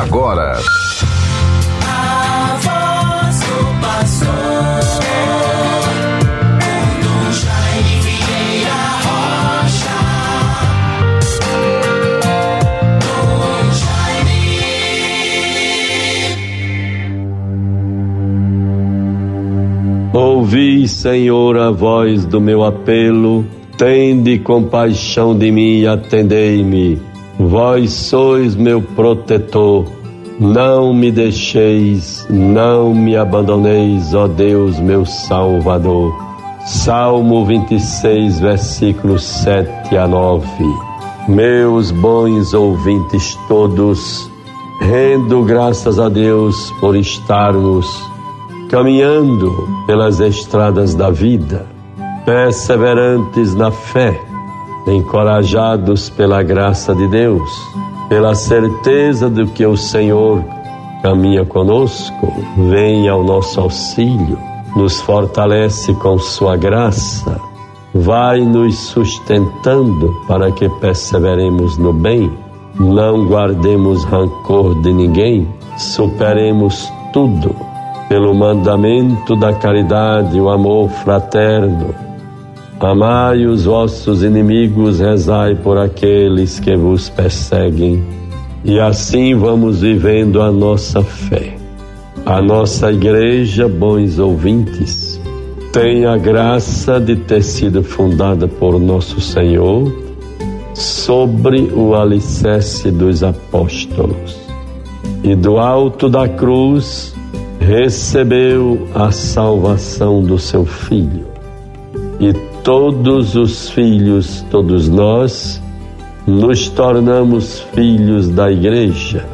agora. A voz do. Ouvi, Senhor, a voz do meu apelo, tende compaixão de mim e atendei-me. Vós sois meu protetor, não me deixeis, não me abandoneis, ó Deus, meu Salvador. Salmo 26, versículos 7 a 9. Meus bons ouvintes todos, rendo graças a Deus por estarmos caminhando pelas estradas da vida, perseverantes na fé encorajados pela graça de Deus, pela certeza de que o Senhor caminha conosco, vem ao nosso auxílio, nos fortalece com Sua graça, vai nos sustentando para que perseveremos no bem, não guardemos rancor de ninguém, superemos tudo pelo mandamento da caridade, o amor fraterno Amai os vossos inimigos, rezai por aqueles que vos perseguem. E assim vamos vivendo a nossa fé. A nossa igreja, bons ouvintes, tem a graça de ter sido fundada por nosso Senhor sobre o alicerce dos apóstolos. E do alto da cruz recebeu a salvação do seu Filho. E todos os filhos, todos nós, nos tornamos filhos da Igreja,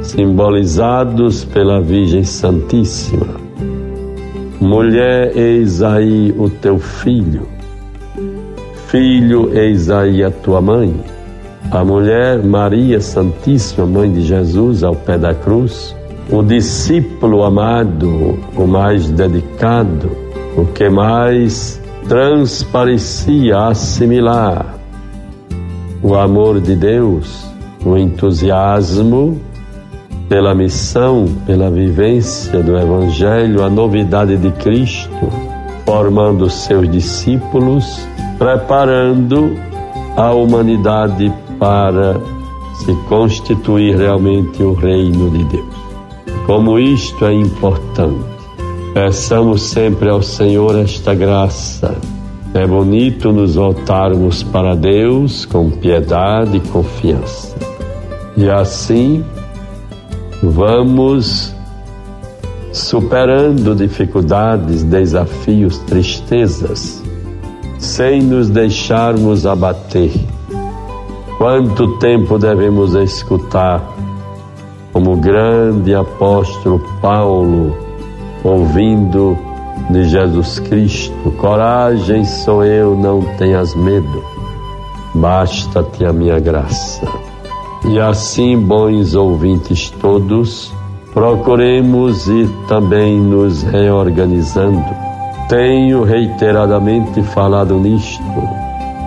simbolizados pela Virgem Santíssima. Mulher, eis aí o teu filho. Filho, eis aí a tua mãe. A mulher Maria Santíssima, mãe de Jesus, ao pé da cruz. O discípulo amado, o mais dedicado, o que mais transparecia assimilar o amor de Deus, o entusiasmo pela missão, pela vivência do Evangelho, a novidade de Cristo, formando seus discípulos, preparando a humanidade para se constituir realmente o reino de Deus. Como isto é importante. Peçamos sempre ao Senhor esta graça. É bonito nos voltarmos para Deus com piedade e confiança. E assim vamos superando dificuldades, desafios, tristezas, sem nos deixarmos abater. Quanto tempo devemos escutar, como o grande apóstolo Paulo, ouvindo de Jesus Cristo: Coragem sou eu, não tenhas medo, basta-te a minha graça. E assim, bons ouvintes todos, procuremos ir também nos reorganizando. Tenho reiteradamente falado nisto.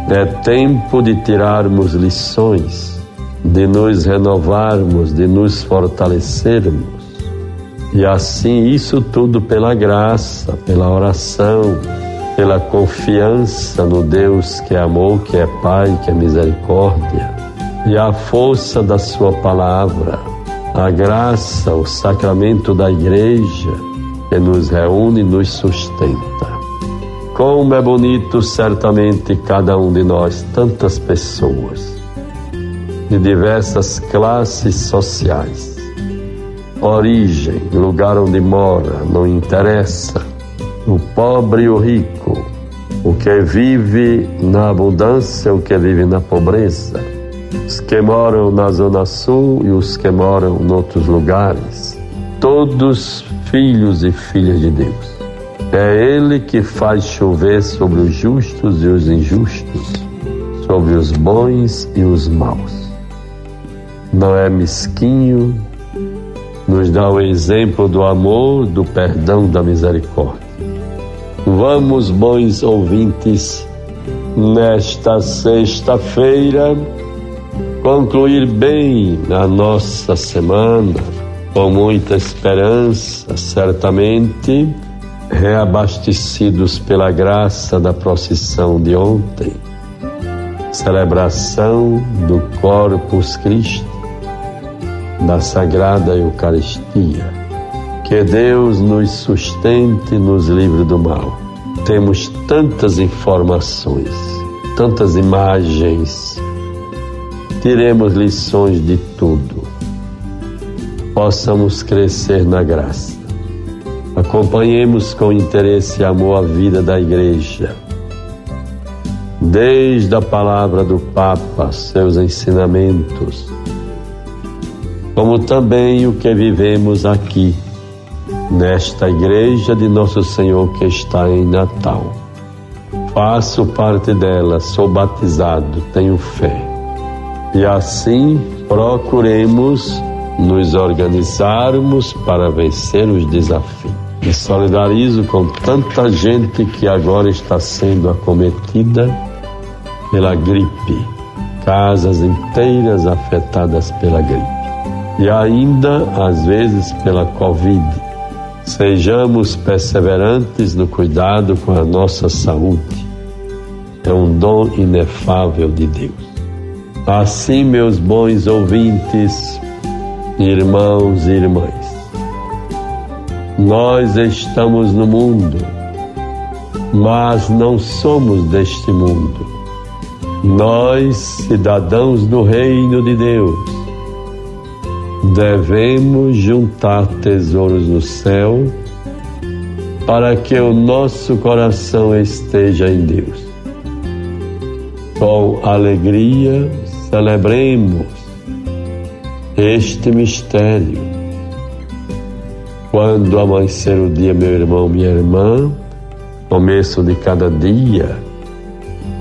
É tempo de tirarmos lições, de nos renovarmos, de nos fortalecermos e assim, isso tudo pela graça, pela oração, pela confiança no Deus que é amor, que é Pai, que é misericórdia, e a força da Sua palavra, a graça, o sacramento da igreja que nos reúne e nos sustenta. Como é bonito, certamente, cada um de nós, tantas pessoas, de diversas classes sociais, origem, lugar onde mora, não interessa. O pobre e o rico, o que vive na abundância, o que vive na pobreza, os que moram na Zona Sul e os que moram em outros lugares, todos filhos e filhas de Deus. É Ele que faz chover sobre os justos e os injustos, sobre os bons e os maus. Não é mesquinho, nos dá o exemplo do amor, do perdão, da misericórdia. Vamos, bons ouvintes, nesta sexta-feira, concluir bem a nossa semana, com muita esperança, certamente reabastecidos pela graça da procissão de ontem, celebração do Corpus Christi, da Sagrada Eucaristia. Que Deus nos sustente, nos livre do mal. Temos tantas informações, tantas imagens, tiremos lições de tudo. Possamos crescer na graça. Acompanhemos com interesse e amor a vida da Igreja. Desde a palavra do Papa, seus ensinamentos, como também o que vivemos aqui, nesta Igreja de Nosso Senhor que está em Natal. Faço parte dela, sou batizado, tenho fé e assim procuremos nos organizarmos para vencer os desafios. Me solidarizo com tanta gente que agora está sendo acometida pela gripe, casas inteiras afetadas pela gripe e ainda às vezes pela Covid. Sejamos perseverantes no cuidado com a nossa saúde. É um dom inefável de Deus. Assim, meus bons ouvintes, irmãos e irmãs, nós estamos no mundo, mas não somos deste mundo. Nós, cidadãos do Reino de Deus, devemos juntar tesouros no céu para que o nosso coração esteja em Deus. Com alegria, celebremos este mistério. Quando amanhecer o dia, meu irmão, minha irmã, começo de cada dia,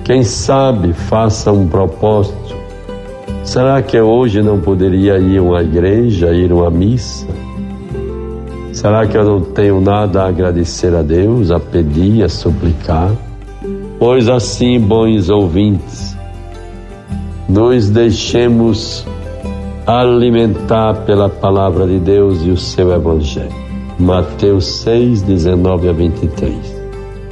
quem sabe faça um propósito. Será que hoje não poderia ir a uma igreja, ir a uma missa? Será que eu não tenho nada a agradecer a Deus, a pedir, a suplicar? Pois assim, bons ouvintes, nos deixemos alimentar pela palavra de Deus e o seu Evangelho. Mateus 6, 19 a 23.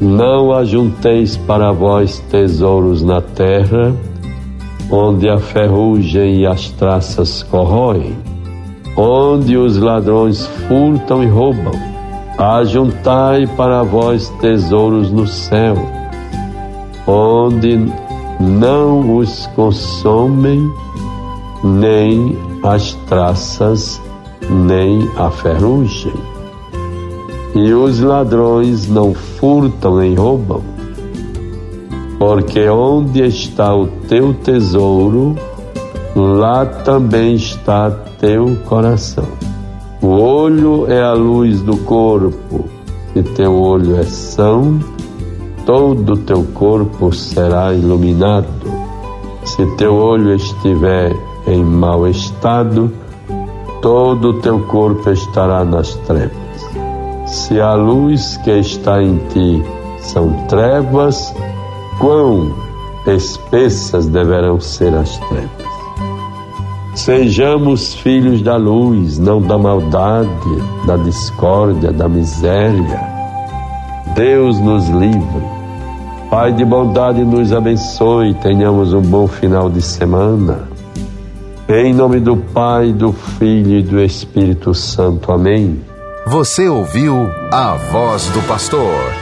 Não ajunteis para vós tesouros na terra, onde a ferrugem e as traças corroem, onde os ladrões furtam e roubam. Ajuntai para vós tesouros no céu, onde não os consomem nem as traças, nem a ferrugem. E os ladrões não furtam nem roubam, porque onde está o teu tesouro, lá também está teu coração. O olho é a luz do corpo. Se teu olho é são, todo o teu corpo será iluminado. Se teu olho estiver em mau estado, todo o teu corpo estará nas trevas. Se a luz que está em ti são trevas, quão espessas deverão ser as trevas. Sejamos filhos da luz, não da maldade, da discórdia, da miséria Deus nos livre. Pai de bondade, nos abençoe. Tenhamos um bom final de semana. Em nome do Pai, do Filho e do Espírito Santo. Amém. Você ouviu a voz do pastor